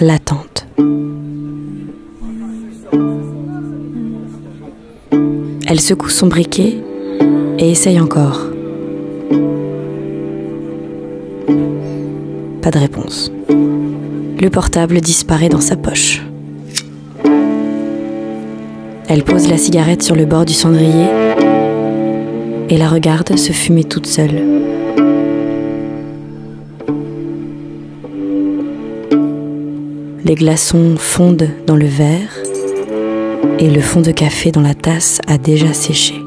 L'attente. Elle secoue son briquet et essaye encore. Pas de réponse. Le portable disparaît dans sa poche. Elle pose la cigarette sur le bord du cendrier et la regarde se fumer toute seule. Les glaçons fondent dans le verre et le fond de café dans la tasse a déjà séché.